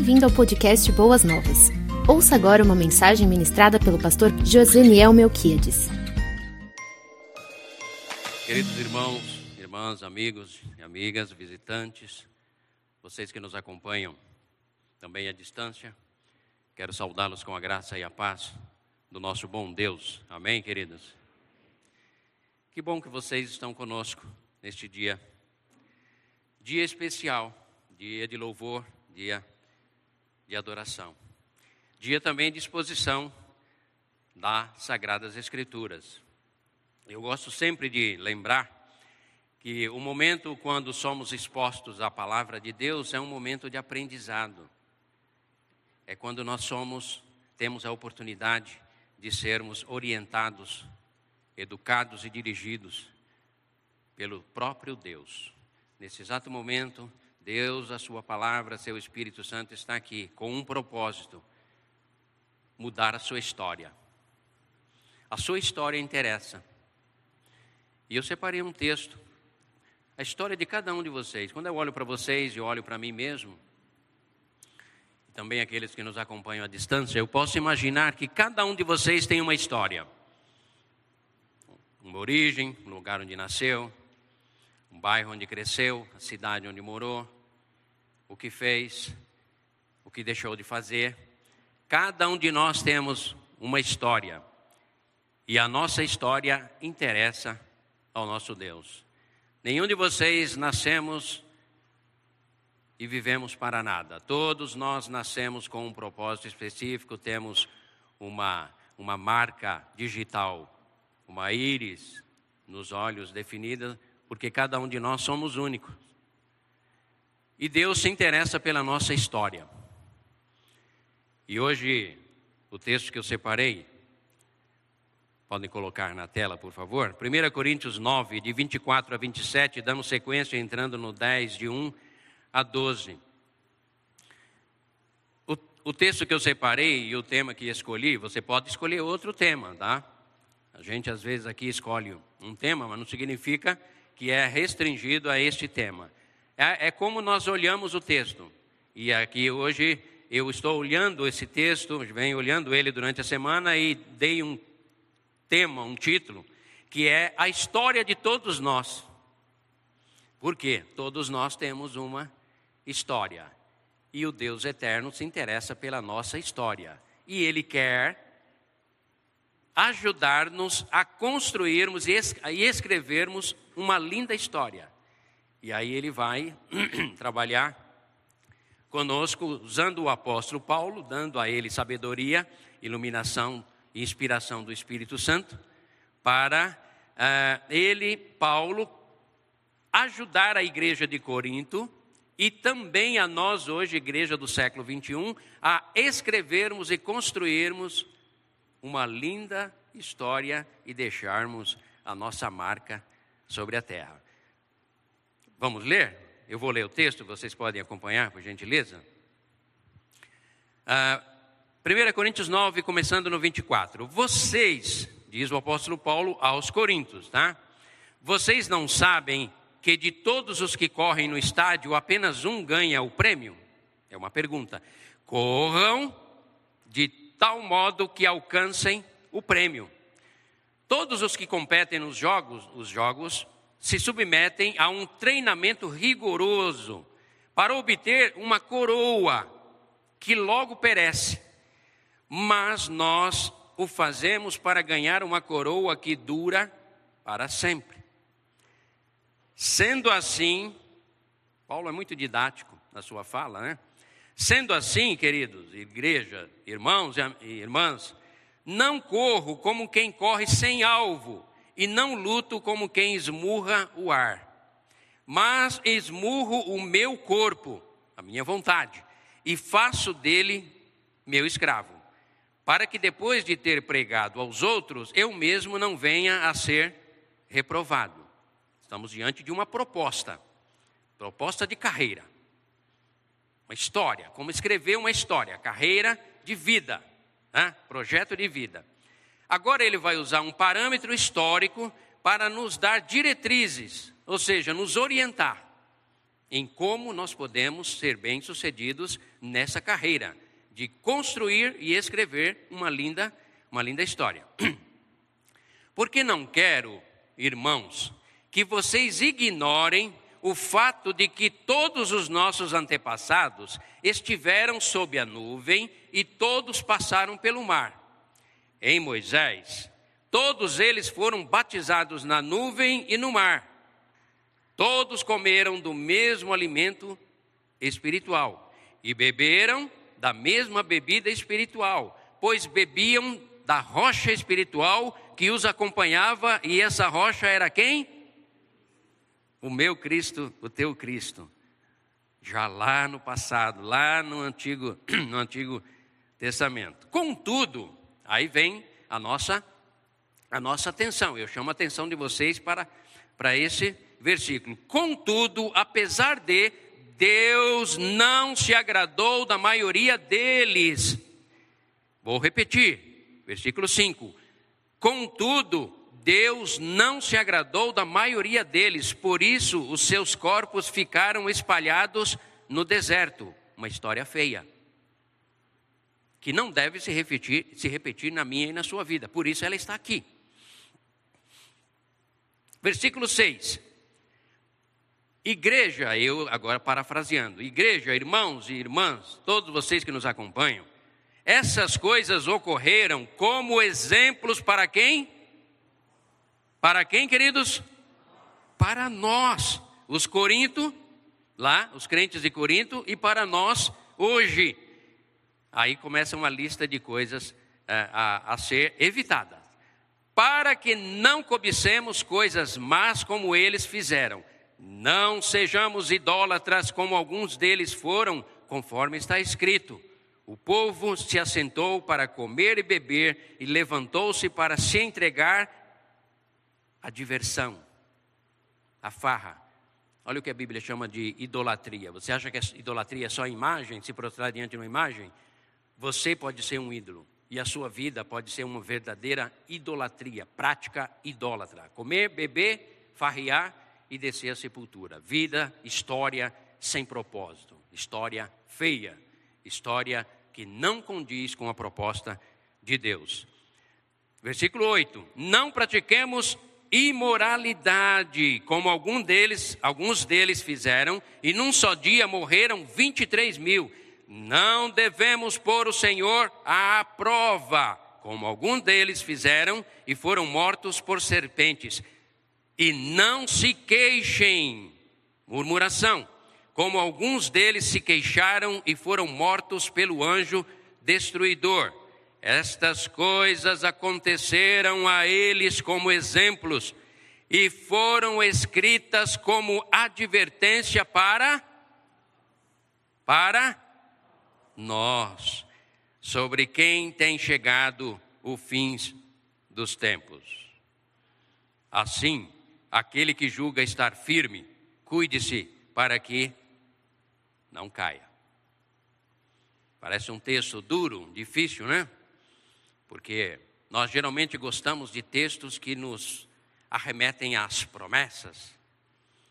Bem-vindo ao podcast Boas Novas. Ouça agora uma mensagem ministrada pelo pastor Joseniel Melquiades. Queridos irmãos, irmãs, amigos e amigas, visitantes, vocês que nos acompanham também à distância, quero saudá-los com a graça e a paz do nosso bom Deus. Amém, queridos? Que bom que vocês estão conosco neste dia. Dia especial, dia de louvor, dia de adoração. Dia também de exposição das Sagradas Escrituras. Eu gosto sempre de lembrar que o momento quando somos expostos à palavra de Deus é um momento de aprendizado. É quando nós somos, temos a oportunidade de sermos orientados, educados e dirigidos pelo próprio Deus. Nesse exato momento, Deus, a Sua palavra, Seu Espírito Santo está aqui com um propósito: mudar a sua história. A sua história interessa. E eu separei um texto, a história de cada um de vocês. Quando eu olho para vocês e olho para mim mesmo, também aqueles que nos acompanham à distância, eu posso imaginar que cada um de vocês tem uma história. Uma origem, um lugar onde nasceu, um bairro onde cresceu, a cidade onde morou, o que fez, o que deixou de fazer. Cada um de nós temos uma história. E a nossa história interessa ao nosso Deus. Nenhum de vocês nascemos e vivemos para nada. Todos nós nascemos com um propósito específico, temos uma, uma marca digital, uma íris nos olhos definida porque cada um de nós somos únicos. E Deus se interessa pela nossa história. E hoje, o texto que eu separei, podem colocar na tela, por favor. 1 Coríntios 9, de 24 a 27, damos sequência entrando no 10, de 1 a 12. O, o texto que eu separei e o tema que escolhi, você pode escolher outro tema, tá? A gente às vezes aqui escolhe um tema, mas não significa que é restringido a este tema. É, é como nós olhamos o texto. E aqui hoje eu estou olhando esse texto, venho olhando ele durante a semana e dei um tema, um título, que é a história de todos nós. Por quê? Todos nós temos uma história. E o Deus eterno se interessa pela nossa história. E Ele quer ajudar-nos a construirmos e escrevermos uma linda história. E aí ele vai trabalhar conosco, usando o apóstolo Paulo, dando a ele sabedoria, iluminação e inspiração do Espírito Santo, para uh, ele, Paulo, ajudar a igreja de Corinto e também a nós hoje, igreja do século 21, a escrevermos e construirmos uma linda história e deixarmos a nossa marca sobre a terra. Vamos ler? Eu vou ler o texto, vocês podem acompanhar, por gentileza. Ah, 1 Coríntios 9, começando no 24. Vocês, diz o apóstolo Paulo aos Coríntios, tá? Vocês não sabem que de todos os que correm no estádio, apenas um ganha o prêmio? É uma pergunta. Corram de tal modo que alcancem o prêmio. Todos os que competem nos jogos, os jogos, se submetem a um treinamento rigoroso para obter uma coroa que logo perece. Mas nós o fazemos para ganhar uma coroa que dura para sempre. Sendo assim, Paulo é muito didático na sua fala, né? Sendo assim, queridos, igreja, irmãos e irmãs, não corro como quem corre sem alvo, e não luto como quem esmurra o ar, mas esmurro o meu corpo, a minha vontade, e faço dele meu escravo, para que depois de ter pregado aos outros, eu mesmo não venha a ser reprovado. Estamos diante de uma proposta, proposta de carreira uma história, como escrever uma história, carreira de vida, né? projeto de vida. Agora ele vai usar um parâmetro histórico para nos dar diretrizes, ou seja, nos orientar. em como nós podemos ser bem-sucedidos nessa carreira de construir e escrever uma linda, uma linda história. Porque não quero, irmãos, que vocês ignorem o fato de que todos os nossos antepassados estiveram sob a nuvem e todos passaram pelo mar. Em Moisés, todos eles foram batizados na nuvem e no mar. Todos comeram do mesmo alimento espiritual e beberam da mesma bebida espiritual, pois bebiam da rocha espiritual que os acompanhava, e essa rocha era quem? O meu Cristo, o teu Cristo. Já lá no passado, lá no Antigo, no Antigo Testamento. Contudo, aí vem a nossa a nossa atenção. Eu chamo a atenção de vocês para, para esse versículo. Contudo, apesar de Deus não se agradou da maioria deles. Vou repetir, versículo 5. Contudo, Deus não se agradou da maioria deles, por isso os seus corpos ficaram espalhados no deserto. Uma história feia, que não deve se repetir, se repetir na minha e na sua vida, por isso ela está aqui. Versículo 6. Igreja, eu agora parafraseando, igreja, irmãos e irmãs, todos vocês que nos acompanham, essas coisas ocorreram como exemplos para quem? Para quem, queridos? Para nós, os Corinto, lá, os crentes de Corinto, e para nós hoje. Aí começa uma lista de coisas é, a, a ser evitadas. Para que não cobicemos coisas más como eles fizeram não sejamos idólatras como alguns deles foram, conforme está escrito. O povo se assentou para comer e beber e levantou-se para se entregar à diversão, à farra. Olha o que a Bíblia chama de idolatria. Você acha que a idolatria é só imagem, se prostrar diante de uma imagem? Você pode ser um ídolo e a sua vida pode ser uma verdadeira idolatria, prática idólatra. Comer, beber, farrear e descer à sepultura. Vida, história sem propósito, história feia, história que não condiz com a proposta de Deus. Versículo 8: Não pratiquemos imoralidade, como algum deles, alguns deles fizeram, e num só dia morreram 23 mil. Não devemos pôr o Senhor à prova, como alguns deles fizeram e foram mortos por serpentes e não se queixem. Murmuração, como alguns deles se queixaram e foram mortos pelo anjo destruidor. Estas coisas aconteceram a eles como exemplos e foram escritas como advertência para para nós, sobre quem tem chegado o fim dos tempos. Assim, aquele que julga estar firme, cuide-se para que não caia. Parece um texto duro, difícil, né? Porque nós geralmente gostamos de textos que nos arremetem às promessas.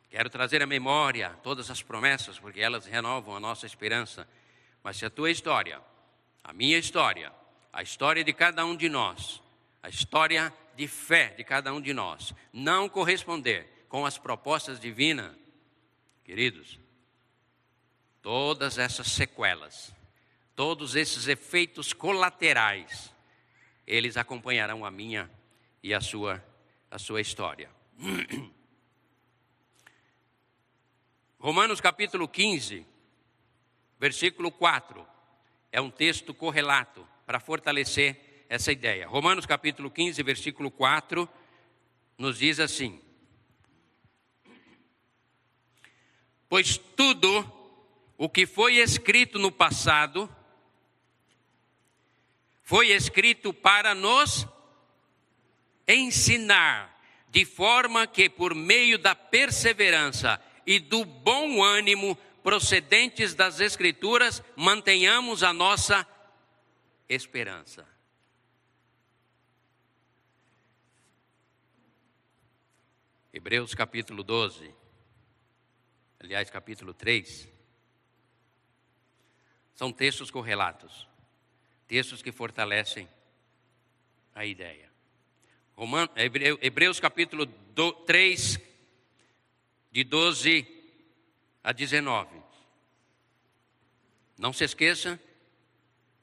Quero trazer à memória todas as promessas, porque elas renovam a nossa esperança. Mas se a tua história, a minha história, a história de cada um de nós, a história de fé de cada um de nós não corresponder com as propostas divinas, queridos, todas essas sequelas, todos esses efeitos colaterais, eles acompanharão a minha e a sua a sua história. Romanos capítulo 15, versículo 4, é um texto correlato para fortalecer essa ideia. Romanos capítulo 15, versículo 4, nos diz assim: Pois tudo o que foi escrito no passado foi escrito para nos ensinar, de forma que por meio da perseverança e do bom ânimo procedentes das Escrituras mantenhamos a nossa esperança. Hebreus capítulo 12. aliás, capítulo 3, são textos correlatos, textos que fortalecem a ideia. Roman, Hebreus capítulo 3, de 12 a 19. Não se esqueça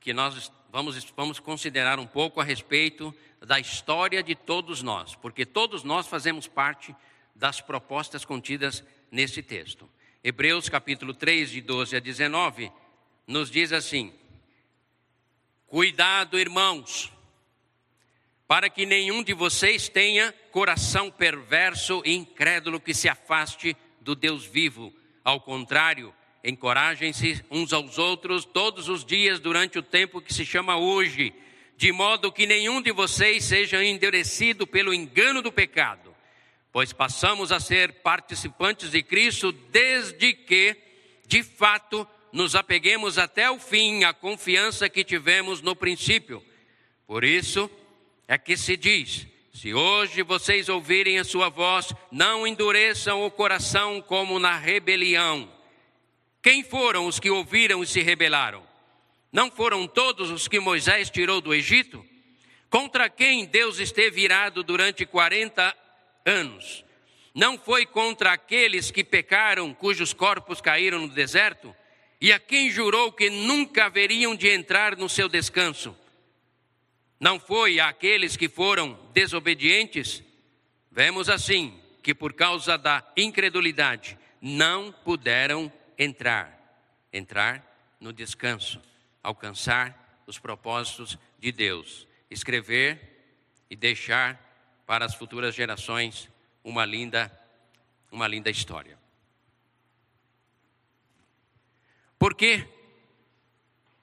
que nós vamos, vamos considerar um pouco a respeito da história de todos nós, porque todos nós fazemos parte das propostas contidas nesse texto. Hebreus capítulo 3, de 12 a 19, nos diz assim: Cuidado, irmãos, para que nenhum de vocês tenha coração perverso e incrédulo que se afaste do Deus vivo. Ao contrário, encorajem-se uns aos outros todos os dias durante o tempo que se chama hoje, de modo que nenhum de vocês seja endurecido pelo engano do pecado, pois passamos a ser participantes de Cristo desde que, de fato, nos apeguemos até o fim à confiança que tivemos no princípio. Por isso, é que se diz: se hoje vocês ouvirem a sua voz, não endureçam o coração como na rebelião. Quem foram os que ouviram e se rebelaram? Não foram todos os que Moisés tirou do Egito? Contra quem Deus esteve irado durante 40 anos? Não foi contra aqueles que pecaram, cujos corpos caíram no deserto? E a quem jurou que nunca haveriam de entrar no seu descanso? Não foi àqueles que foram desobedientes? Vemos assim que por causa da incredulidade não puderam entrar, entrar no descanso, alcançar os propósitos de Deus, escrever e deixar para as futuras gerações uma linda uma linda história. Por quê?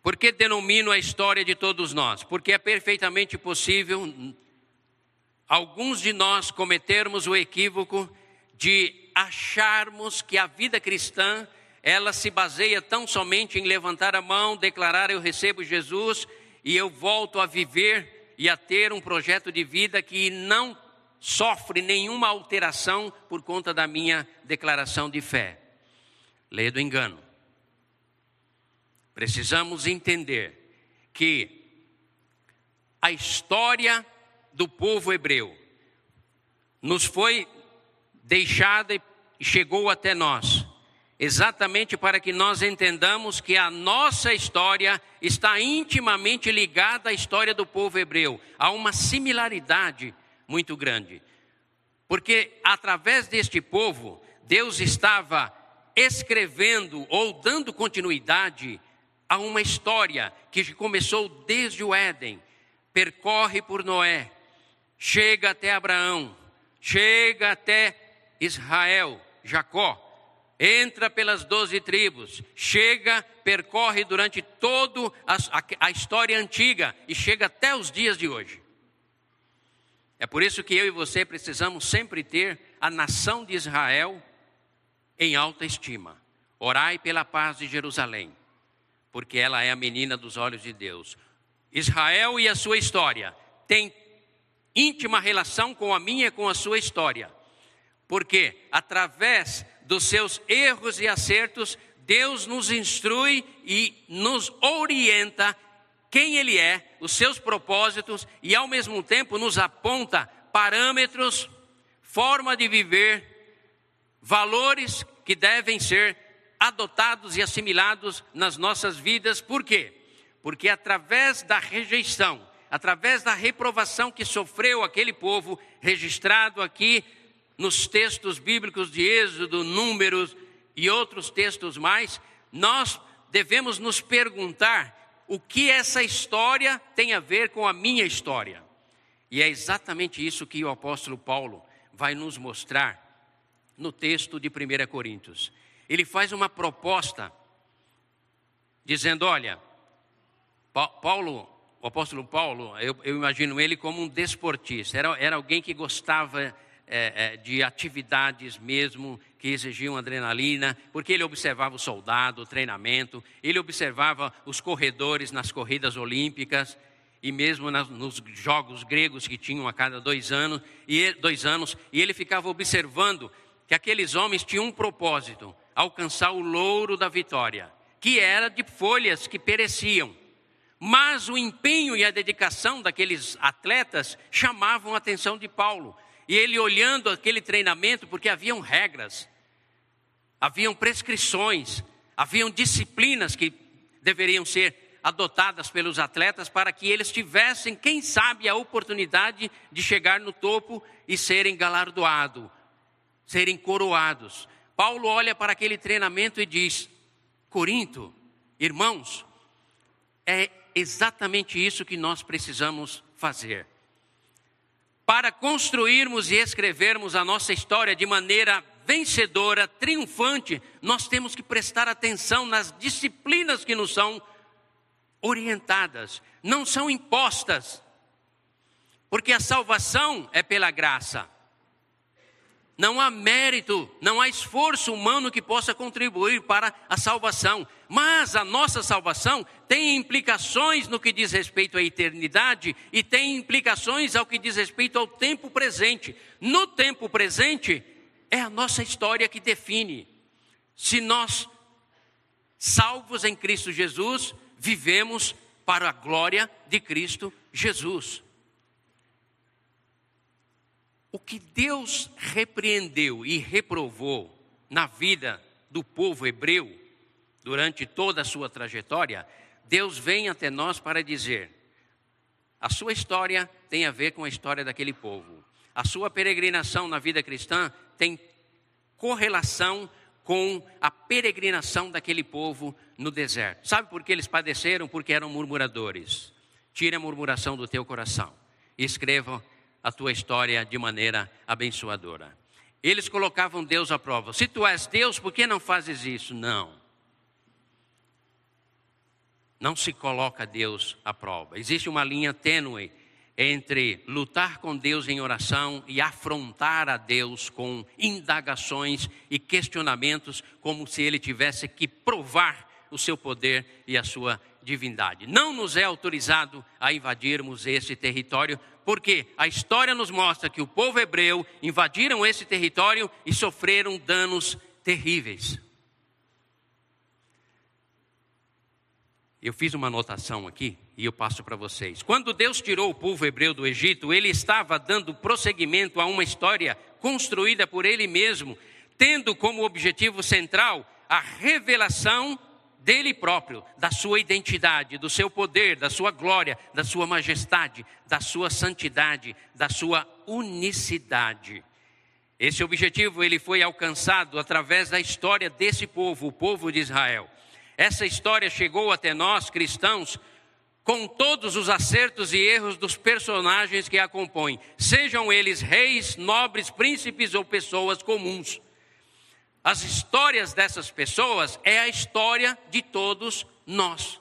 Por que denomino a história de todos nós? Porque é perfeitamente possível alguns de nós cometermos o equívoco de acharmos que a vida cristã ela se baseia tão somente em levantar a mão, declarar eu recebo Jesus e eu volto a viver e a ter um projeto de vida que não sofre nenhuma alteração por conta da minha declaração de fé. Lê do engano. Precisamos entender que a história do povo hebreu nos foi deixada e chegou até nós, exatamente para que nós entendamos que a nossa história está intimamente ligada à história do povo hebreu. Há uma similaridade muito grande. Porque através deste povo, Deus estava escrevendo ou dando continuidade a uma história que começou desde o Éden, percorre por Noé, chega até Abraão, chega até Israel, Jacó, entra pelas doze tribos, chega, percorre durante toda a, história antiga e chega até os dias de hoje. É por isso que eu e você precisamos sempre ter a nação de Israel em alta estima. Orai pela paz de Jerusalém porque ela é a menina dos olhos de Deus. Israel e a sua história têm íntima relação com a minha e com a sua história, porque através dos seus erros e acertos, Deus nos instrui e nos orienta quem Ele é, os seus propósitos e ao mesmo tempo nos aponta parâmetros, forma de viver, valores que devem ser adotados e assimilados nas nossas vidas. Por quê? Porque através da rejeição, através da reprovação que sofreu aquele povo, registrado aqui nos textos bíblicos de Êxodo, Números e outros textos mais, nós devemos nos perguntar o que essa história tem a ver com a minha história. E é exatamente isso que o apóstolo Paulo vai nos mostrar no texto de 1 Coríntios ele faz uma proposta, dizendo: olha, Paulo, o apóstolo Paulo, eu, eu imagino ele como um desportista, era, era alguém que gostava é, é, de atividades mesmo que exigiam adrenalina, porque ele observava o soldado, o treinamento, ele observava os corredores nas corridas olímpicas e mesmo nos jogos gregos que tinham a cada dois anos, e dois anos, e ele ficava observando que aqueles homens tinham um propósito, alcançar o louro da vitória, que era de folhas que pereciam. Mas o empenho e a dedicação daqueles atletas chamavam a atenção de Paulo. E ele olhando aquele treinamento, porque haviam regras, haviam prescrições, haviam disciplinas que deveriam ser adotadas pelos atletas para que eles tivessem, quem sabe, a oportunidade de chegar no topo e serem galardoados, serem coroados. Paulo olha para aquele treinamento e diz: Corinto, irmãos, é exatamente isso que nós precisamos fazer. Para construirmos e escrevermos a nossa história de maneira vencedora, triunfante, nós temos que prestar atenção nas disciplinas que nos são orientadas, não são impostas. Porque a salvação é pela graça. Não há mérito, não há esforço humano que possa contribuir para a salvação. Mas a nossa salvação tem implicações no que diz respeito à eternidade e tem implicações ao que diz respeito ao tempo presente. No tempo presente, é a nossa história que define se nós, salvos em Cristo Jesus, vivemos para a glória de Cristo Jesus. O que Deus repreendeu e reprovou na vida do povo hebreu durante toda a sua trajetória, Deus vem até nós para dizer: a sua história tem a ver com a história daquele povo. A sua peregrinação na vida cristã tem correlação com a peregrinação daquele povo no deserto. Sabe por que eles padeceram? Porque eram murmuradores. Tire a murmuração do teu coração. Escreva a tua história de maneira abençoadora. Eles colocavam Deus à prova. Se tu és Deus, por que não fazes isso? Não. Não se coloca Deus à prova. Existe uma linha tênue entre lutar com Deus em oração e afrontar a Deus com indagações e questionamentos, como se ele tivesse que provar o seu poder e a sua divindade. Não nos é autorizado a invadirmos esse território, porque a história nos mostra que o povo hebreu invadiram esse território e sofreram danos terríveis. Eu fiz uma anotação aqui e eu passo para vocês. Quando Deus tirou o povo hebreu do Egito, ele estava dando prosseguimento a uma história construída por ele mesmo, tendo como objetivo central a revelação dele próprio, da sua identidade, do seu poder, da sua glória, da sua majestade, da sua santidade, da sua unicidade. Esse objetivo ele foi alcançado através da história desse povo, o povo de Israel. Essa história chegou até nós, cristãos, com todos os acertos e erros dos personagens que a compõem, sejam eles reis, nobres, príncipes ou pessoas comuns. As histórias dessas pessoas é a história de todos nós.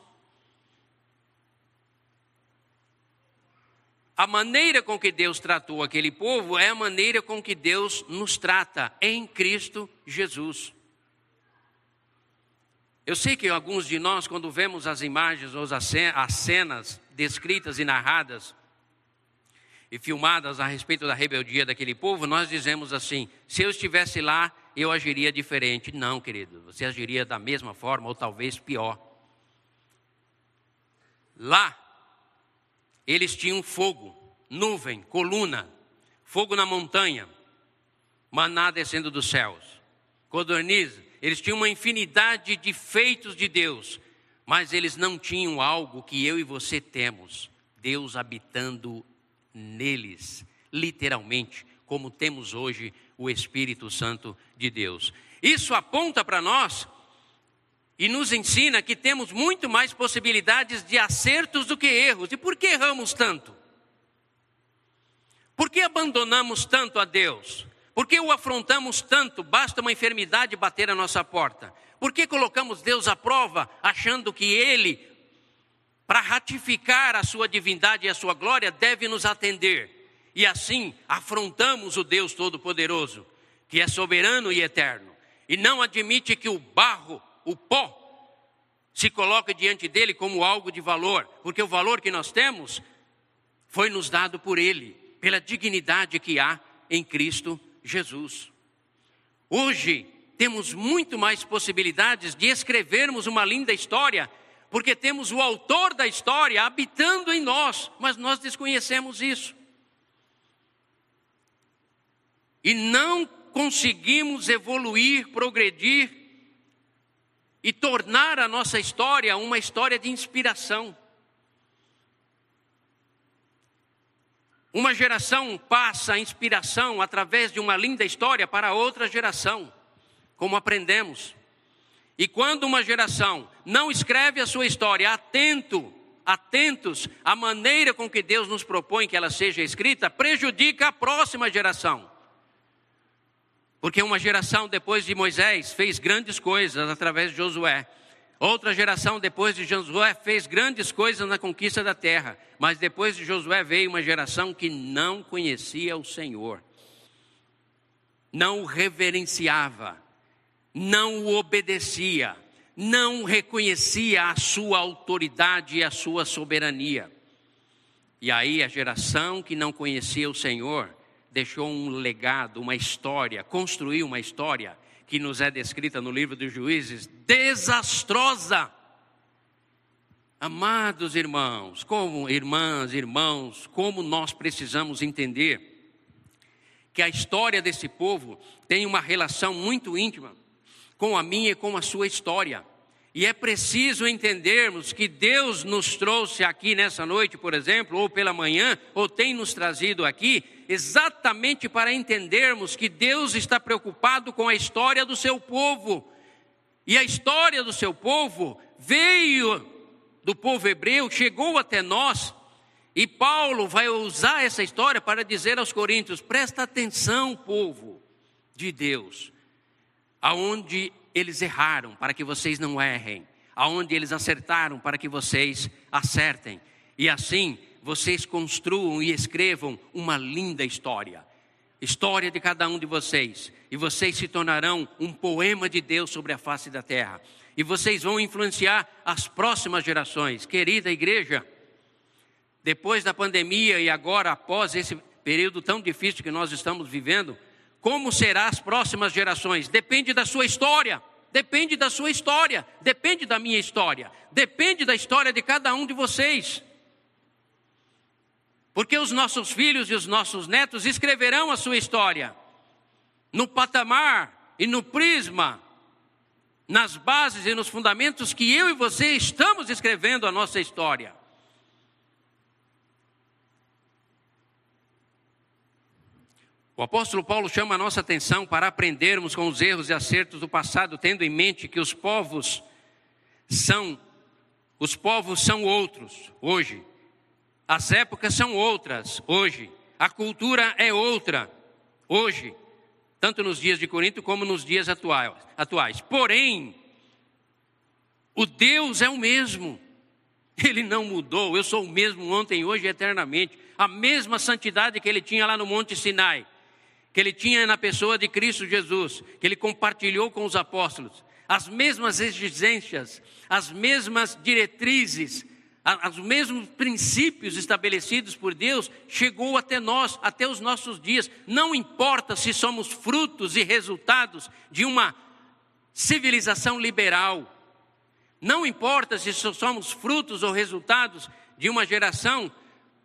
A maneira com que Deus tratou aquele povo é a maneira com que Deus nos trata em Cristo Jesus. Eu sei que alguns de nós, quando vemos as imagens ou as cenas descritas e narradas e filmadas a respeito da rebeldia daquele povo, nós dizemos assim: se eu estivesse lá, eu agiria diferente. Não, querido, você agiria da mesma forma ou talvez pior. Lá, eles tinham fogo, nuvem, coluna, fogo na montanha, maná descendo dos céus, codorniz eles tinham uma infinidade de feitos de Deus, mas eles não tinham algo que eu e você temos: Deus habitando neles, literalmente, como temos hoje o Espírito Santo de Deus. Isso aponta para nós e nos ensina que temos muito mais possibilidades de acertos do que erros. E por que erramos tanto? Por que abandonamos tanto a Deus? Por que o afrontamos tanto? Basta uma enfermidade bater a nossa porta. Por que colocamos Deus à prova, achando que Ele, para ratificar a sua divindade e a sua glória, deve nos atender? E assim afrontamos o Deus Todo-Poderoso, que é soberano e eterno, e não admite que o barro, o pó, se coloque diante dele como algo de valor, porque o valor que nós temos foi nos dado por Ele, pela dignidade que há em Cristo Jesus. Hoje temos muito mais possibilidades de escrevermos uma linda história, porque temos o autor da história habitando em nós, mas nós desconhecemos isso. E não conseguimos evoluir, progredir e tornar a nossa história uma história de inspiração. Uma geração passa a inspiração através de uma linda história para outra geração, como aprendemos. E quando uma geração não escreve a sua história atento, atentos à maneira com que Deus nos propõe que ela seja escrita, prejudica a próxima geração. Porque uma geração depois de Moisés fez grandes coisas através de Josué. Outra geração depois de Josué fez grandes coisas na conquista da terra, mas depois de Josué veio uma geração que não conhecia o Senhor, não o reverenciava, não o obedecia, não reconhecia a sua autoridade e a sua soberania. E aí a geração que não conhecia o Senhor deixou um legado, uma história, construiu uma história que nos é descrita no livro dos juízes, desastrosa. Amados irmãos, como irmãs, irmãos, como nós precisamos entender que a história desse povo tem uma relação muito íntima com a minha e com a sua história. E é preciso entendermos que Deus nos trouxe aqui nessa noite, por exemplo, ou pela manhã, ou tem nos trazido aqui, exatamente para entendermos que Deus está preocupado com a história do seu povo. E a história do seu povo veio do povo hebreu, chegou até nós, e Paulo vai usar essa história para dizer aos coríntios: presta atenção, povo de Deus, aonde eles erraram, para que vocês não errem, aonde eles acertaram, para que vocês acertem. E assim, vocês construam e escrevam uma linda história. História de cada um de vocês. E vocês se tornarão um poema de Deus sobre a face da terra. E vocês vão influenciar as próximas gerações. Querida igreja, depois da pandemia e agora após esse período tão difícil que nós estamos vivendo, como serão as próximas gerações? Depende da sua história. Depende da sua história, depende da minha história, depende da história de cada um de vocês. Porque os nossos filhos e os nossos netos escreverão a sua história no patamar e no prisma, nas bases e nos fundamentos que eu e você estamos escrevendo a nossa história. O apóstolo Paulo chama a nossa atenção para aprendermos com os erros e acertos do passado, tendo em mente que os povos são os povos são outros hoje. As épocas são outras hoje, a cultura é outra hoje, tanto nos dias de Corinto como nos dias atuais. Porém, o Deus é o mesmo, ele não mudou, eu sou o mesmo ontem, hoje e eternamente. A mesma santidade que ele tinha lá no Monte Sinai, que ele tinha na pessoa de Cristo Jesus, que ele compartilhou com os apóstolos, as mesmas exigências, as mesmas diretrizes, os mesmos princípios estabelecidos por Deus chegou até nós, até os nossos dias. Não importa se somos frutos e resultados de uma civilização liberal. Não importa se somos frutos ou resultados de uma geração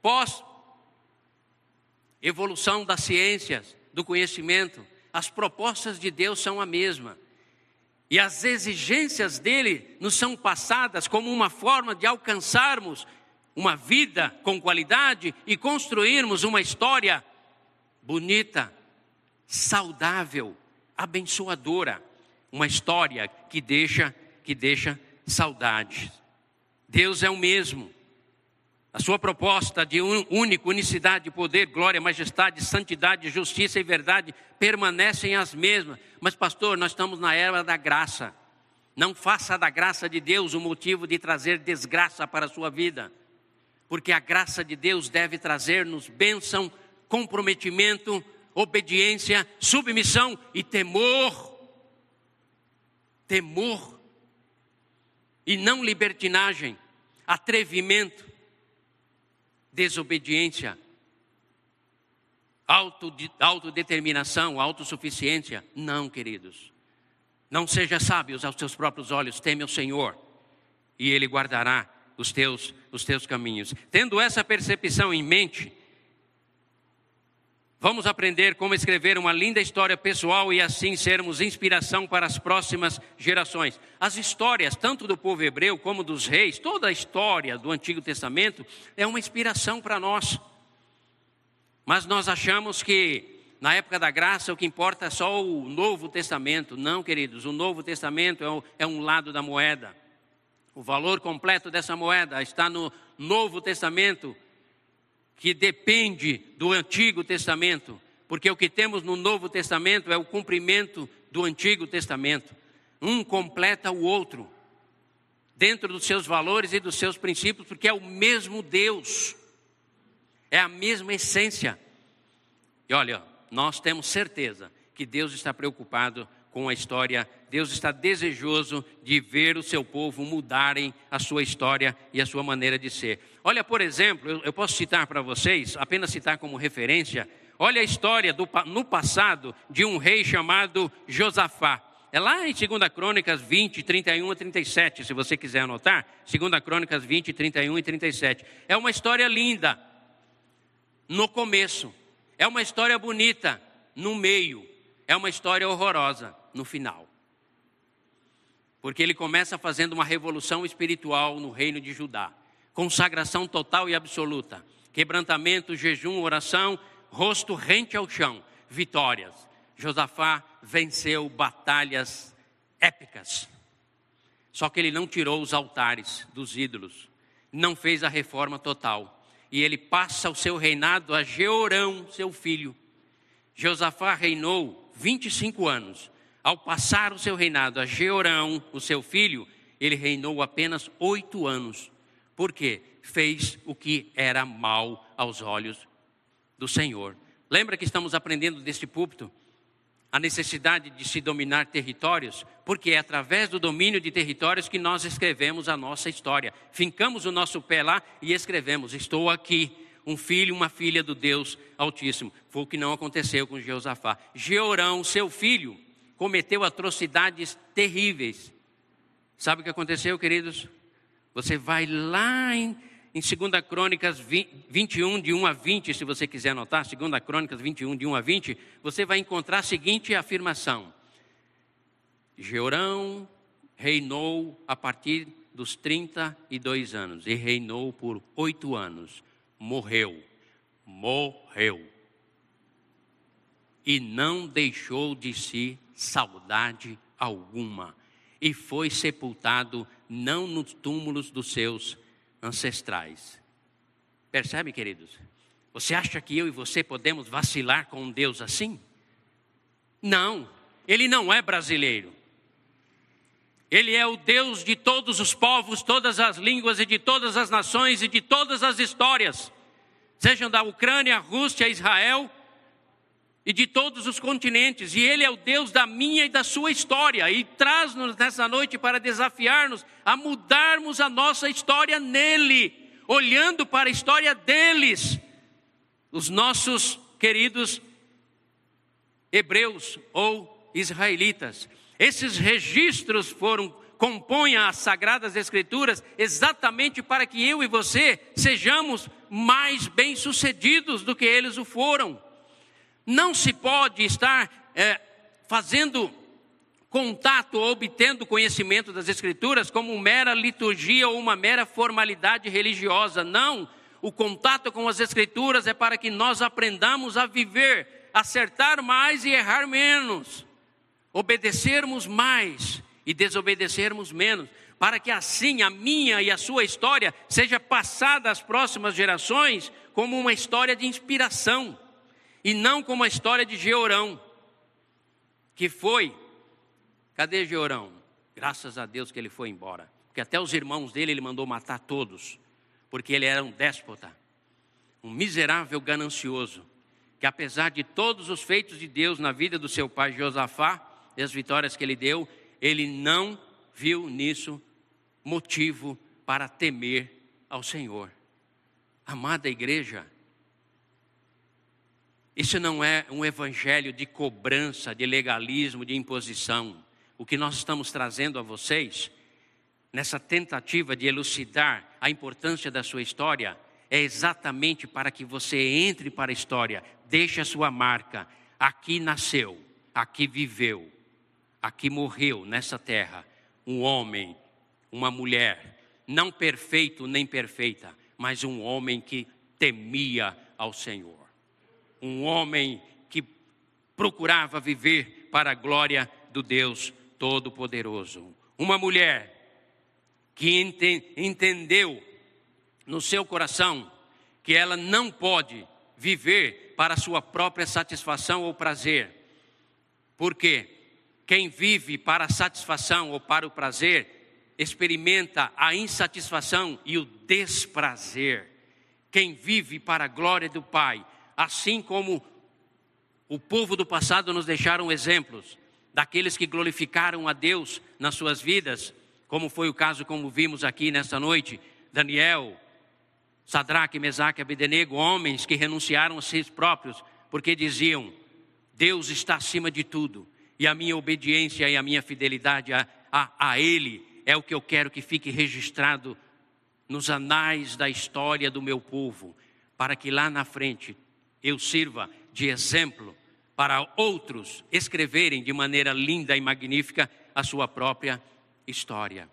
pós evolução das ciências, do conhecimento. As propostas de Deus são a mesma. E as exigências dele nos são passadas como uma forma de alcançarmos uma vida com qualidade e construirmos uma história bonita, saudável, abençoadora, uma história que deixa que deixa saudades. Deus é o mesmo. A sua proposta de único, unicidade, poder, glória, majestade, santidade, justiça e verdade permanecem as mesmas. Mas, pastor, nós estamos na era da graça. Não faça da graça de Deus o motivo de trazer desgraça para a sua vida. Porque a graça de Deus deve trazer-nos bênção, comprometimento, obediência, submissão e temor. Temor. E não libertinagem, atrevimento desobediência, autodeterminação, autossuficiência. Não, queridos. Não seja sábio aos teus próprios olhos, teme o Senhor, e Ele guardará os teus, os teus caminhos. Tendo essa percepção em mente, Vamos aprender como escrever uma linda história pessoal e assim sermos inspiração para as próximas gerações. As histórias, tanto do povo hebreu como dos reis, toda a história do Antigo Testamento é uma inspiração para nós. Mas nós achamos que na época da graça o que importa é só o Novo Testamento. Não, queridos, o Novo Testamento é, é um lado da moeda. O valor completo dessa moeda está no Novo Testamento que depende do Antigo Testamento, porque o que temos no Novo Testamento é o cumprimento do Antigo Testamento. Um completa o outro, dentro dos seus valores e dos seus princípios, porque é o mesmo Deus, é a mesma essência. E olha, nós temos certeza que Deus está preocupado com a história, Deus está desejoso de ver o seu povo mudarem a sua história e a sua maneira de ser. Olha, por exemplo, eu, posso citar para vocês, apenas citar como referência, olha a história do, no passado de um rei chamado Josafá. É lá em 2 Crônicas 20, 31 a 37, se você quiser anotar. 2 Crônicas 20, 31 e 37. É uma história linda no começo. É uma história bonita no meio. É uma história horrorosa no final. Porque ele começa fazendo uma revolução espiritual no reino de Judá. Consagração total e absoluta. Quebrantamento, jejum, oração, rosto rente ao chão. Vitórias. Josafá venceu batalhas épicas. Só que ele não tirou os altares dos ídolos. Não fez a reforma total. E ele passa o seu reinado a Jeorão, seu filho. Josafá reinou 25 anos ao passar o seu reinado a Jeorão, o seu filho, ele reinou apenas oito anos. Por quê? Fez o que era mal aos olhos do Senhor. Lembra que estamos aprendendo deste púlpito a necessidade de se dominar territórios, porque é através do domínio de territórios que nós escrevemos a nossa história. Fincamos o nosso pé lá e escrevemos: Estou aqui, um filho uma filha do Deus Altíssimo. Foi o que não aconteceu com Jeosafá. Jeorão, seu filho, cometeu atrocidades terríveis. Sabe o que aconteceu, queridos? Você vai lá em, em 2 Crônicas 20, 21, de 1 a 20, se você quiser anotar, 2 Crônicas 21, de 1 a 20, você vai encontrar a seguinte afirmação: Jeorão reinou a partir dos 32 anos, e reinou por oito anos. Morreu, morreu. E não deixou de si saudade alguma, e foi sepultado não nos túmulos dos seus ancestrais. Percebe, queridos? Você acha que eu e você podemos vacilar com um Deus assim? Não, ele não é brasileiro. Ele é o Deus de todos os povos, todas as línguas e de todas as nações e de todas as histórias, sejam da Ucrânia, Rússia, Israel, e de todos os continentes, e Ele é o Deus da minha e da sua história, e traz-nos nessa noite para desafiar-nos a mudarmos a nossa história nele, olhando para a história deles, os nossos queridos hebreus ou israelitas. Esses registros foram compõem as sagradas escrituras exatamente para que eu e você sejamos mais bem-sucedidos do que eles o foram. Não se pode estar é, fazendo contato ou obtendo conhecimento das Escrituras como mera liturgia ou uma mera formalidade religiosa. Não. O contato com as Escrituras é para que nós aprendamos a viver, acertar mais e errar menos, obedecermos mais e desobedecermos menos, para que assim a minha e a sua história seja passada às próximas gerações como uma história de inspiração e não como a história de Georão, que foi. Cadê Georão? Graças a Deus que ele foi embora. Porque até os irmãos dele ele mandou matar todos, porque ele era um déspota, um miserável ganancioso, que apesar de todos os feitos de Deus na vida do seu pai Josafá e as vitórias que ele deu, ele não viu nisso motivo para temer ao Senhor. Amada igreja, isso não é um evangelho de cobrança, de legalismo, de imposição. o que nós estamos trazendo a vocês, nessa tentativa de elucidar a importância da sua história, é exatamente para que você entre para a história, deixe a sua marca. Aqui nasceu, aqui viveu, aqui morreu nessa terra um homem, uma mulher, não perfeito nem perfeita, mas um homem que temia ao Senhor. Um homem que procurava viver para a glória do Deus Todo-Poderoso. Uma mulher que entendeu no seu coração que ela não pode viver para sua própria satisfação ou prazer. Porque quem vive para a satisfação ou para o prazer experimenta a insatisfação e o desprazer. Quem vive para a glória do Pai, assim como o povo do passado nos deixaram exemplos daqueles que glorificaram a Deus nas suas vidas, como foi o caso, como vimos aqui nesta noite, Daniel, Sadraque, Mesaque Abednego, homens que renunciaram a si próprios, porque diziam: Deus está acima de tudo, e a minha obediência e a minha fidelidade a, a, a Ele é o que eu quero que fique registrado nos anais da história do meu povo, para que lá na frente eu sirva de exemplo para outros escreverem de maneira linda e magnífica a sua própria história.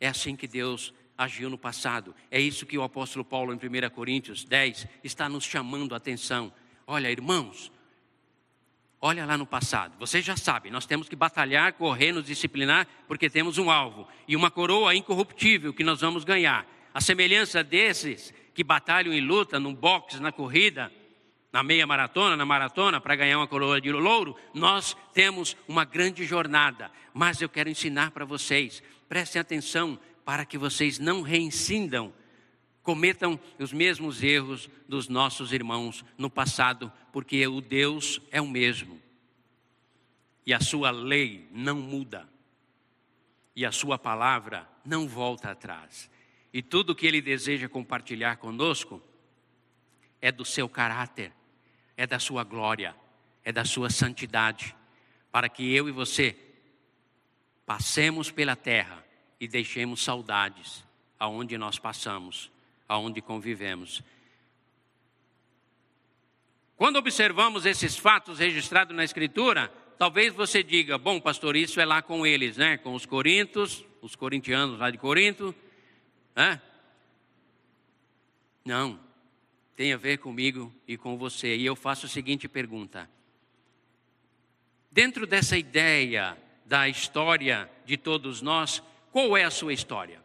É assim que Deus agiu no passado. É isso que o apóstolo Paulo, em 1 Coríntios 10, está nos chamando a atenção. Olha, irmãos, olha lá no passado. Vocês já sabem, nós temos que batalhar, correr, nos disciplinar, porque temos um alvo e uma coroa incorruptível que nós vamos ganhar. A semelhança desses que batalham e lutam no boxe, na corrida, na meia maratona, na maratona, para ganhar uma coroa de louro, nós temos uma grande jornada. Mas eu quero ensinar para vocês, prestem atenção para que vocês não reincidam, cometam os mesmos erros dos nossos irmãos no passado, porque o Deus é o mesmo. E a sua lei não muda. E a sua palavra não volta atrás. E tudo que ele deseja compartilhar conosco é do seu caráter, é da sua glória, é da sua santidade, para que eu e você passemos pela terra e deixemos saudades aonde nós passamos, aonde convivemos. Quando observamos esses fatos registrados na Escritura, talvez você diga: bom, pastor, isso é lá com eles, né? Com os corintos, os corintianos lá de Corinto, né? Não, tem a ver comigo e com você. E eu faço a seguinte pergunta: dentro dessa ideia da história de todos nós, qual é a sua história?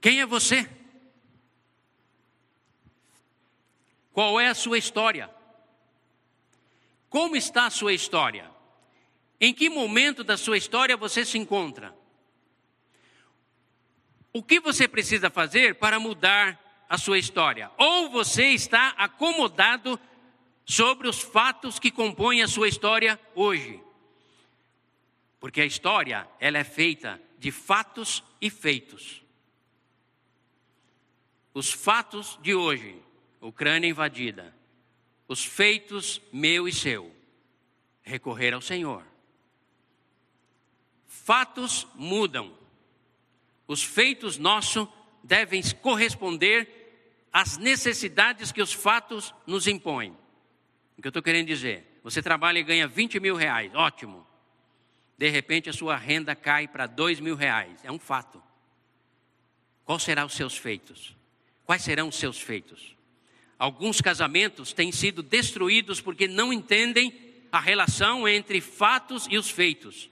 Quem é você? Qual é a sua história? Como está a sua história? Em que momento da sua história você se encontra? O que você precisa fazer para mudar a sua história. Ou você está acomodado sobre os fatos que compõem a sua história hoje. Porque a história, ela é feita de fatos e feitos. Os fatos de hoje, Ucrânia invadida. Os feitos meu e seu, recorrer ao Senhor. Fatos mudam. Os feitos nossos devem corresponder as necessidades que os fatos nos impõem. O que eu estou querendo dizer? Você trabalha e ganha 20 mil reais, ótimo. De repente a sua renda cai para 2 mil reais, é um fato. Qual serão os seus feitos? Quais serão os seus feitos? Alguns casamentos têm sido destruídos porque não entendem a relação entre fatos e os feitos.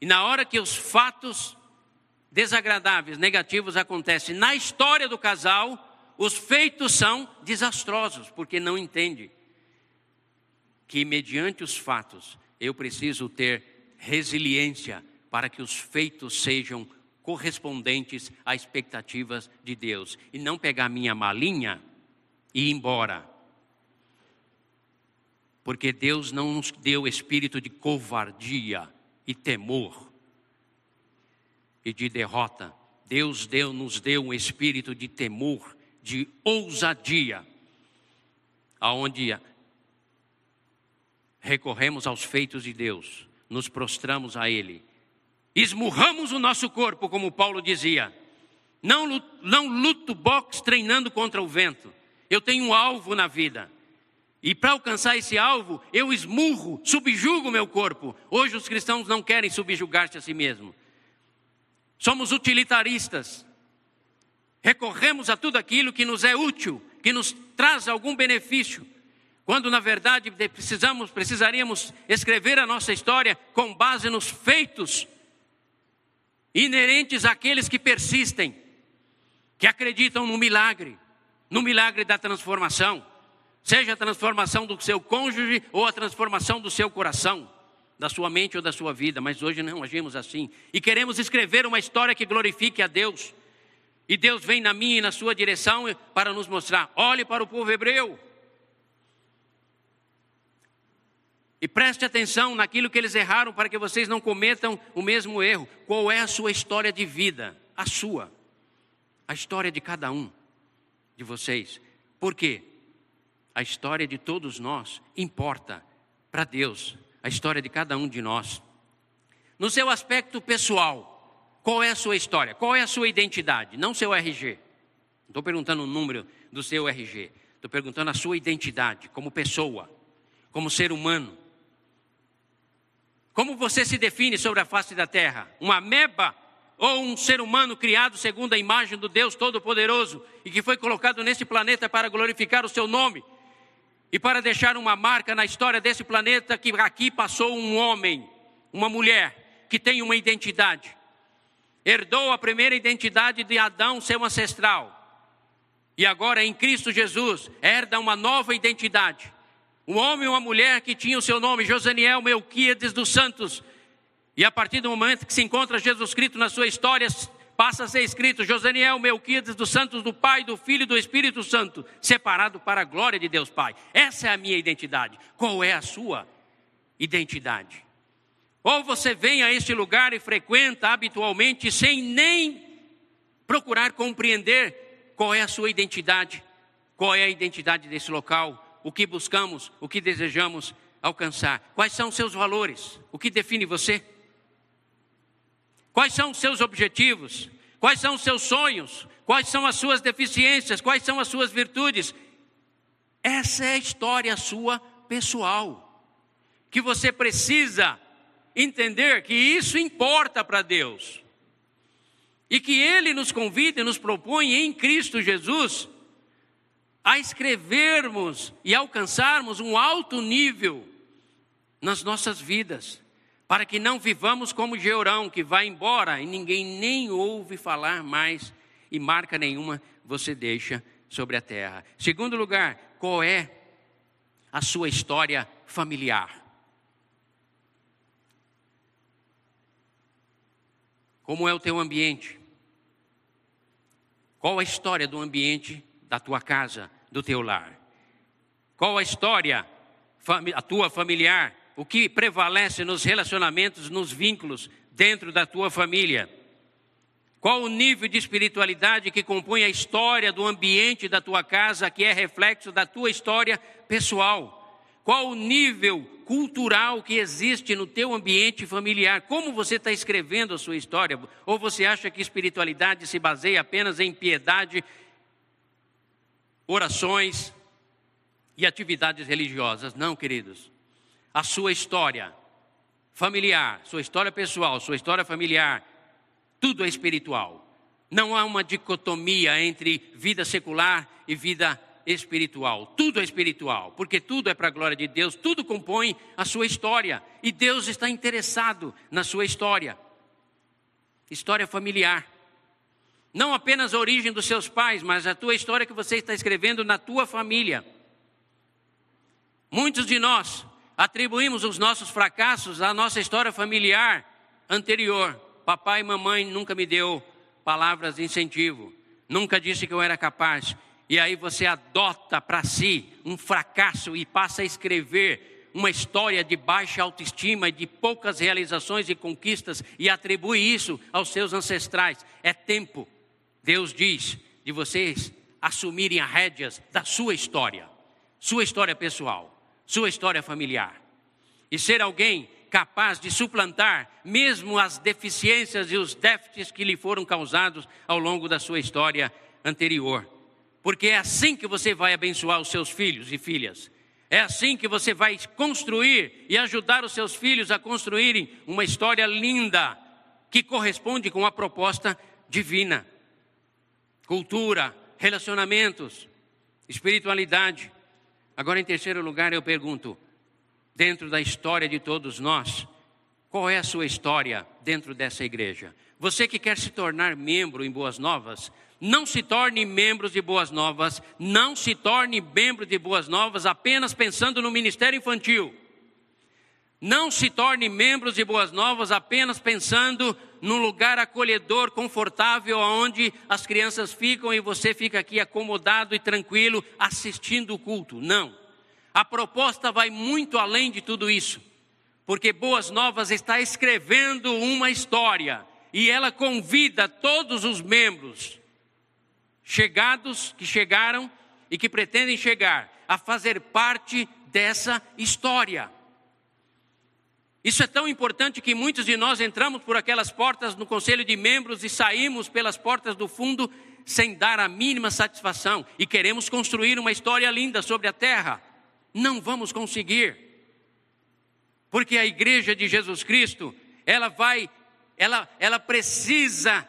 E na hora que os fatos desagradáveis, negativos acontecem na história do casal, os feitos são desastrosos, porque não entende que, mediante os fatos, eu preciso ter resiliência para que os feitos sejam correspondentes às expectativas de Deus e não pegar minha malinha e ir embora. Porque Deus não nos deu espírito de covardia e temor e de derrota. Deus deu, nos deu um espírito de temor de ousadia, aonde recorremos aos feitos de Deus, nos prostramos a Ele, esmurramos o nosso corpo, como Paulo dizia. Não, não luto boxe treinando contra o vento. Eu tenho um alvo na vida. E para alcançar esse alvo, eu esmurro, subjugo meu corpo. Hoje os cristãos não querem subjugar-se a si mesmos. Somos utilitaristas. Recorremos a tudo aquilo que nos é útil, que nos traz algum benefício. Quando na verdade precisamos, precisaríamos escrever a nossa história com base nos feitos inerentes àqueles que persistem, que acreditam no milagre, no milagre da transformação, seja a transformação do seu cônjuge ou a transformação do seu coração, da sua mente ou da sua vida, mas hoje não agimos assim e queremos escrever uma história que glorifique a Deus. E Deus vem na minha e na sua direção para nos mostrar: olhe para o povo hebreu. E preste atenção naquilo que eles erraram para que vocês não cometam o mesmo erro. Qual é a sua história de vida? A sua. A história de cada um de vocês. Por quê? A história de todos nós importa para Deus. A história de cada um de nós. No seu aspecto pessoal, qual é a sua história? Qual é a sua identidade? Não seu RG. Não estou perguntando o número do seu RG. Estou perguntando a sua identidade como pessoa, como ser humano. Como você se define sobre a face da terra? Uma ameba ou um ser humano criado segundo a imagem do Deus Todo-Poderoso e que foi colocado nesse planeta para glorificar o seu nome e para deixar uma marca na história desse planeta que aqui passou um homem, uma mulher que tem uma identidade. Herdou a primeira identidade de Adão, seu ancestral. E agora em Cristo Jesus herda uma nova identidade um homem e uma mulher que tinham o seu nome, Josaniel Melquiades dos Santos. E a partir do momento que se encontra Jesus Cristo na sua história, passa a ser escrito Josaniel Melquiades dos Santos, do Pai, do Filho e do Espírito Santo, separado para a glória de Deus Pai. Essa é a minha identidade. Qual é a sua identidade? Ou você vem a este lugar e frequenta habitualmente sem nem procurar compreender qual é a sua identidade, qual é a identidade desse local, o que buscamos, o que desejamos alcançar. Quais são os seus valores? O que define você? Quais são os seus objetivos? Quais são os seus sonhos? Quais são as suas deficiências? Quais são as suas virtudes? Essa é a história sua pessoal. Que você precisa entender que isso importa para Deus. E que Ele nos convida e nos propõe em Cristo Jesus a escrevermos e alcançarmos um alto nível nas nossas vidas, para que não vivamos como Georão, que vai embora e ninguém nem ouve falar mais e marca nenhuma você deixa sobre a terra. Segundo lugar, qual é a sua história familiar? Como é o teu ambiente? Qual a história do ambiente da tua casa, do teu lar? Qual a história, a tua familiar? O que prevalece nos relacionamentos, nos vínculos dentro da tua família? Qual o nível de espiritualidade que compõe a história do ambiente da tua casa, que é reflexo da tua história pessoal? Qual o nível cultural que existe no teu ambiente familiar? Como você está escrevendo a sua história? Ou você acha que espiritualidade se baseia apenas em piedade orações e atividades religiosas. Não, queridos. A sua história familiar, sua história pessoal, sua história familiar, tudo é espiritual. Não há uma dicotomia entre vida secular e vida espiritual. Tudo é espiritual, porque tudo é para a glória de Deus, tudo compõe a sua história. E Deus está interessado na sua história. História familiar. Não apenas a origem dos seus pais, mas a tua história que você está escrevendo na tua família. Muitos de nós atribuímos os nossos fracassos à nossa história familiar anterior. Papai e mamãe nunca me deu palavras de incentivo, nunca disse que eu era capaz. E aí você adota para si um fracasso e passa a escrever uma história de baixa autoestima e de poucas realizações e conquistas e atribui isso aos seus ancestrais. É tempo Deus diz de vocês assumirem as rédeas da sua história, sua história pessoal, sua história familiar. e ser alguém capaz de suplantar mesmo as deficiências e os déficits que lhe foram causados ao longo da sua história anterior. Porque é assim que você vai abençoar os seus filhos e filhas. É assim que você vai construir e ajudar os seus filhos a construírem uma história linda que corresponde com a proposta divina. Cultura, relacionamentos, espiritualidade. Agora, em terceiro lugar, eu pergunto: dentro da história de todos nós, qual é a sua história dentro dessa igreja? Você que quer se tornar membro em Boas Novas, não se torne membro de Boas Novas, não se torne membro de Boas Novas apenas pensando no ministério infantil. Não se torne membro de Boas Novas apenas pensando num lugar acolhedor, confortável, onde as crianças ficam e você fica aqui acomodado e tranquilo assistindo o culto. Não. A proposta vai muito além de tudo isso, porque Boas Novas está escrevendo uma história e ela convida todos os membros chegados que chegaram e que pretendem chegar a fazer parte dessa história. Isso é tão importante que muitos de nós entramos por aquelas portas no conselho de membros e saímos pelas portas do fundo sem dar a mínima satisfação e queremos construir uma história linda sobre a terra. Não vamos conseguir. Porque a igreja de Jesus Cristo, ela vai, ela, ela precisa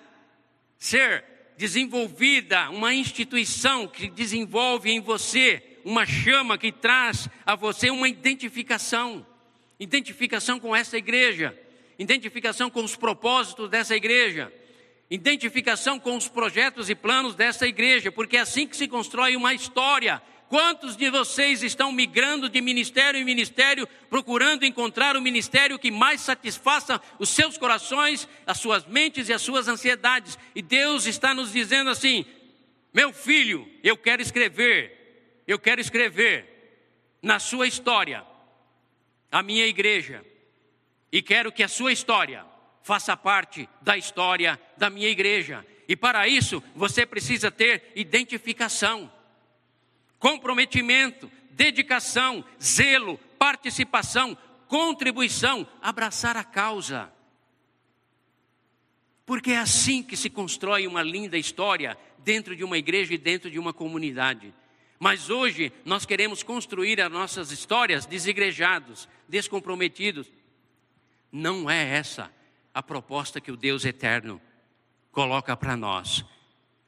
ser desenvolvida, uma instituição que desenvolve em você uma chama que traz a você uma identificação identificação com essa igreja, identificação com os propósitos dessa igreja, identificação com os projetos e planos dessa igreja, porque é assim que se constrói uma história. Quantos de vocês estão migrando de ministério em ministério, procurando encontrar o ministério que mais satisfaça os seus corações, as suas mentes e as suas ansiedades? E Deus está nos dizendo assim: meu filho, eu quero escrever, eu quero escrever na sua história a minha igreja e quero que a sua história faça parte da história da minha igreja. E para isso você precisa ter identificação, comprometimento, dedicação, zelo, participação, contribuição, abraçar a causa. Porque é assim que se constrói uma linda história dentro de uma igreja e dentro de uma comunidade. Mas hoje nós queremos construir as nossas histórias desigrejados, descomprometidos. Não é essa a proposta que o Deus eterno coloca para nós.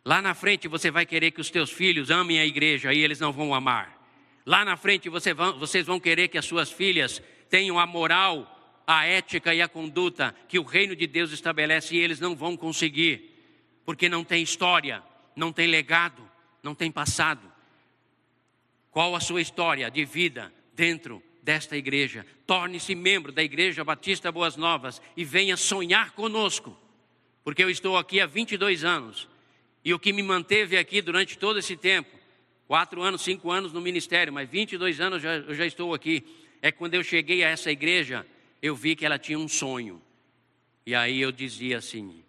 Lá na frente você vai querer que os teus filhos amem a igreja e eles não vão amar. Lá na frente você vão, vocês vão querer que as suas filhas tenham a moral, a ética e a conduta que o reino de Deus estabelece e eles não vão conseguir, porque não tem história, não tem legado, não tem passado. Qual a sua história de vida dentro desta igreja? Torne-se membro da Igreja Batista Boas Novas e venha sonhar conosco, porque eu estou aqui há 22 anos e o que me manteve aqui durante todo esse tempo, quatro anos, cinco anos no ministério, mas 22 anos já, eu já estou aqui, é quando eu cheguei a essa igreja, eu vi que ela tinha um sonho. E aí eu dizia assim: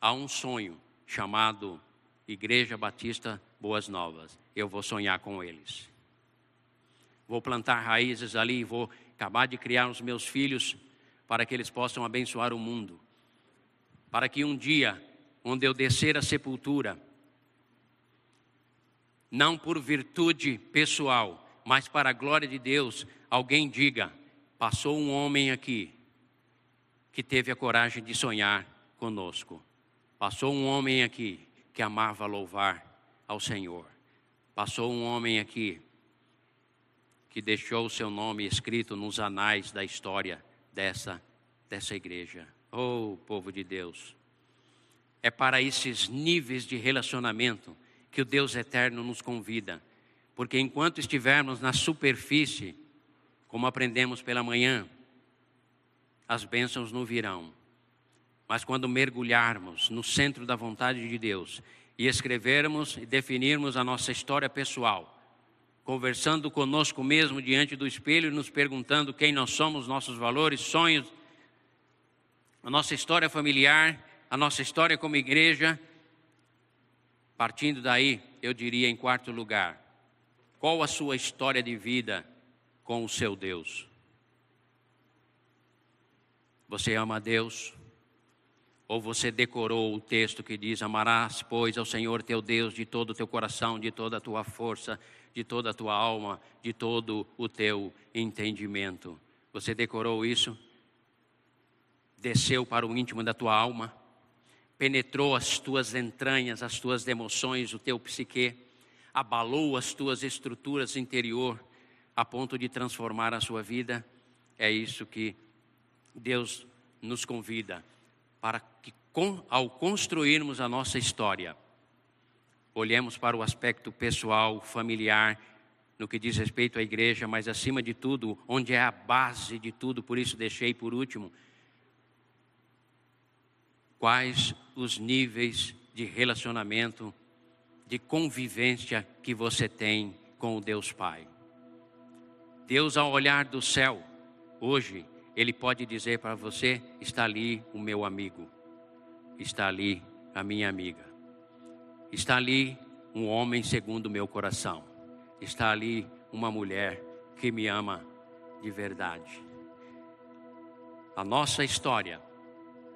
há um sonho chamado Igreja Batista Boas Novas eu vou sonhar com eles. Vou plantar raízes ali, vou acabar de criar os meus filhos para que eles possam abençoar o mundo. Para que um dia, onde eu descer à sepultura, não por virtude pessoal, mas para a glória de Deus, alguém diga: passou um homem aqui que teve a coragem de sonhar conosco. Passou um homem aqui que amava louvar ao Senhor. Passou um homem aqui que deixou o seu nome escrito nos anais da história dessa, dessa igreja. Oh, povo de Deus. É para esses níveis de relacionamento que o Deus eterno nos convida. Porque enquanto estivermos na superfície, como aprendemos pela manhã, as bênçãos não virão. Mas quando mergulharmos no centro da vontade de Deus e escrevermos e definirmos a nossa história pessoal, conversando conosco mesmo diante do espelho, nos perguntando quem nós somos, nossos valores, sonhos, a nossa história familiar, a nossa história como igreja. Partindo daí, eu diria em quarto lugar, qual a sua história de vida com o seu Deus? Você ama a Deus? Ou você decorou o texto que diz: Amarás, pois, ao Senhor teu Deus de todo o teu coração, de toda a tua força, de toda a tua alma, de todo o teu entendimento. Você decorou isso? Desceu para o íntimo da tua alma? Penetrou as tuas entranhas, as tuas emoções, o teu psique? Abalou as tuas estruturas interior a ponto de transformar a sua vida? É isso que Deus nos convida para que, ao construirmos a nossa história, olhemos para o aspecto pessoal, familiar, no que diz respeito à igreja, mas acima de tudo, onde é a base de tudo, por isso deixei por último, quais os níveis de relacionamento, de convivência que você tem com o Deus Pai. Deus, ao olhar do céu, hoje, Ele pode dizer para você: está ali o meu amigo, está ali a minha amiga, está ali um homem segundo o meu coração está ali uma mulher que me ama de verdade. A nossa história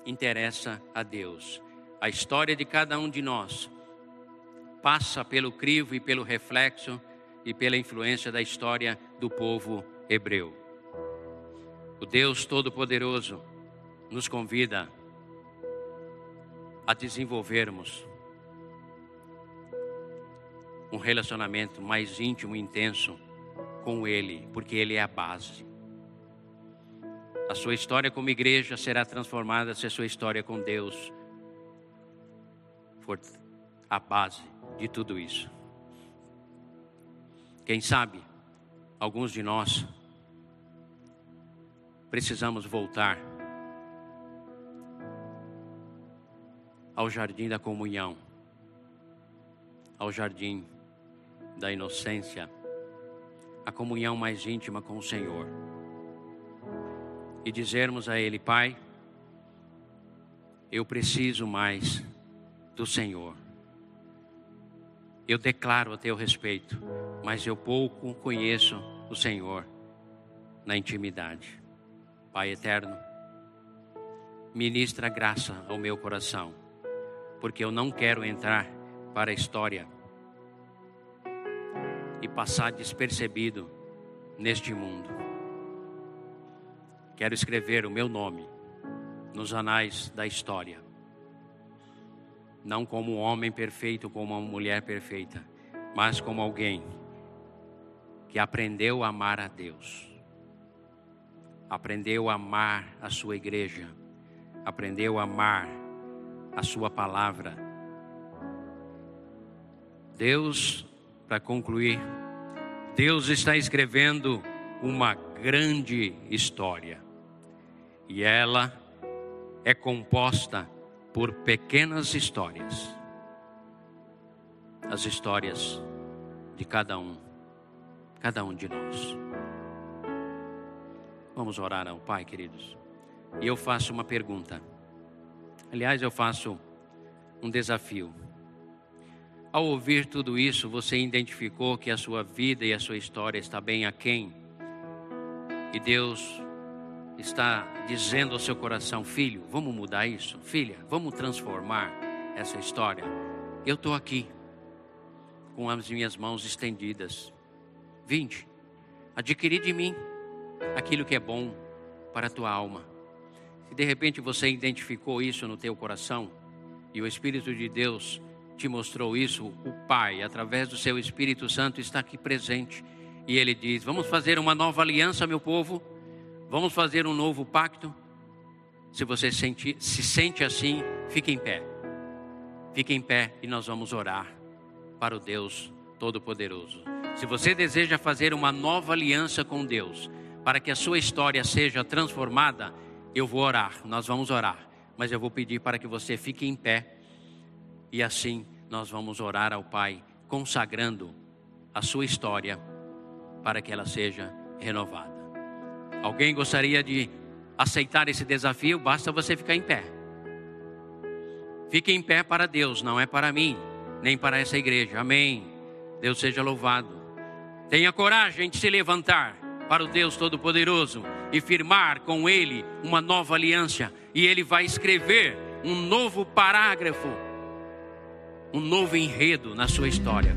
interessa a Deus. A história de cada um de nós passa pelo crivo e pelo reflexo e pela influência da história do povo hebreu. O Deus Todo-Poderoso nos convida a desenvolvermos um relacionamento mais íntimo e intenso com Ele, porque Ele é a base. A sua história como igreja será transformada se a sua história com Deus for a base de tudo isso. Quem sabe, alguns de nós precisamos voltar ao jardim da comunhão, ao jardim da inocência, a comunhão mais íntima com o Senhor. E dizermos a Ele, Pai, eu preciso mais do Senhor. Eu declaro a teu respeito, mas eu pouco conheço o Senhor na intimidade. Pai eterno, ministra graça ao meu coração, porque eu não quero entrar para a história e passar despercebido neste mundo. Quero escrever o meu nome nos anais da história. Não como um homem perfeito, como uma mulher perfeita, mas como alguém que aprendeu a amar a Deus, aprendeu a amar a sua igreja, aprendeu a amar a sua palavra. Deus para concluir, Deus está escrevendo uma grande história. E ela é composta por pequenas histórias. As histórias de cada um, cada um de nós. Vamos orar ao Pai, queridos. E eu faço uma pergunta. Aliás, eu faço um desafio. Ao ouvir tudo isso, você identificou que a sua vida e a sua história está bem aquém. E Deus está dizendo ao seu coração: Filho, vamos mudar isso? Filha, vamos transformar essa história? Eu estou aqui, com as minhas mãos estendidas. Vinde, adquirir de mim aquilo que é bom para a tua alma. Se de repente você identificou isso no teu coração e o Espírito de Deus te mostrou isso, o Pai, através do seu Espírito Santo, está aqui presente. E ele diz: Vamos fazer uma nova aliança, meu povo. Vamos fazer um novo pacto. Se você sente, se sente assim, fique em pé. Fique em pé e nós vamos orar para o Deus Todo-Poderoso. Se você deseja fazer uma nova aliança com Deus, para que a sua história seja transformada, eu vou orar, nós vamos orar. Mas eu vou pedir para que você fique em pé e assim nós vamos orar ao Pai, consagrando a sua história para que ela seja renovada. Alguém gostaria de aceitar esse desafio? Basta você ficar em pé. Fique em pé para Deus, não é para mim, nem para essa igreja. Amém. Deus seja louvado. Tenha coragem de se levantar para o Deus Todo-Poderoso e firmar com Ele uma nova aliança. E Ele vai escrever um novo parágrafo, um novo enredo na sua história.